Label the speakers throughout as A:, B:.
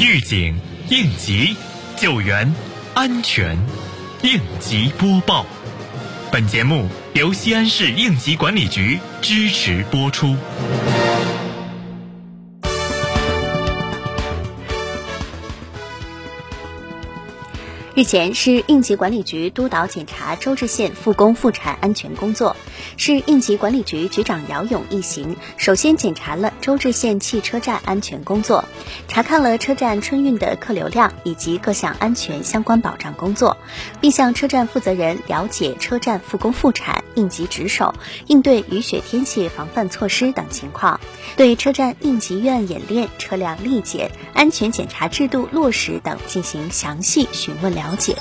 A: 预警、应急、救援、安全，应急播报。本节目由西安市应急管理局支持播出。
B: 日前，市应急管理局督导检查周至县复工复产安全工作。市应急管理局局长姚勇一行首先检查了周至县汽车站安全工作，查看了车站春运的客流量以及各项安全相关保障工作，并向车站负责人了解车站复工复产、应急值守、应对雨雪天气防范措施等情况，对车站应急预案演练、车辆力检、安全检查制度落实等进行详细询问。了解。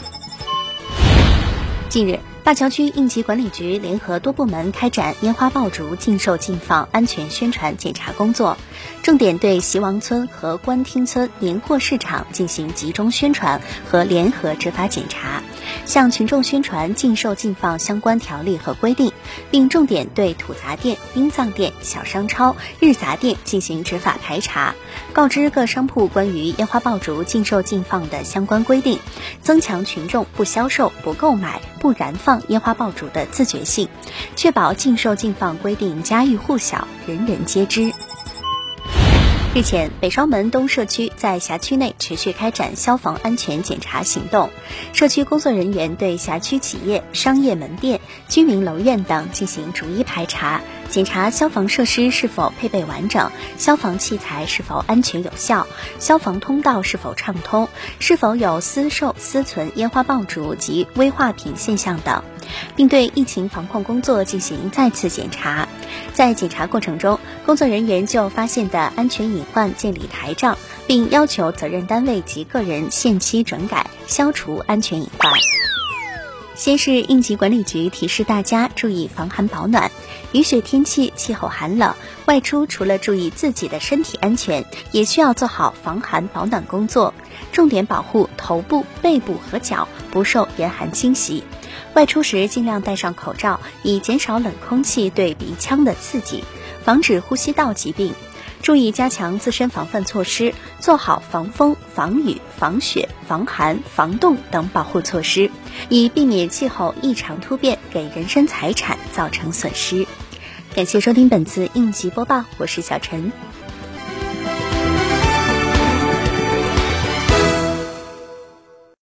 B: 近日，灞桥区应急管理局联合多部门开展烟花爆竹禁售禁放安全宣传检查工作，重点对席王村和官厅村年货市场进行集中宣传和联合执法检查。向群众宣传禁售禁放相关条例和规定，并重点对土杂店、殡葬店、小商超、日杂店进行执法排查，告知各商铺关于烟花爆竹禁售禁放的相关规定，增强群众不销售、不购买、不燃放烟花爆竹的自觉性，确保禁售禁放规定家喻户晓、人人皆知。日前，北双门东社区在辖区内持续开展消防安全检查行动。社区工作人员对辖区企业、商业门店、居民楼院等进行逐一排查，检查消防设施是否配备完整，消防器材是否安全有效，消防通道是否畅通，是否有私售私存烟花爆竹及危化品现象等，并对疫情防控工作进行再次检查。在检查过程中，工作人员就发现的安全隐患建立台账，并要求责任单位及个人限期整改，消除安全隐患。先是应急管理局提示大家注意防寒保暖，雨雪天气气候寒冷，外出除了注意自己的身体安全，也需要做好防寒保暖工作，重点保护头部、背部和脚不受严寒侵袭。外出时尽量戴上口罩，以减少冷空气对鼻腔的刺激，防止呼吸道疾病。注意加强自身防范措施，做好防风、防雨、防雪、防寒、防冻等保护措施，以避免气候异常突变给人身财产造成损失。感谢收听本次应急播报，我是小陈。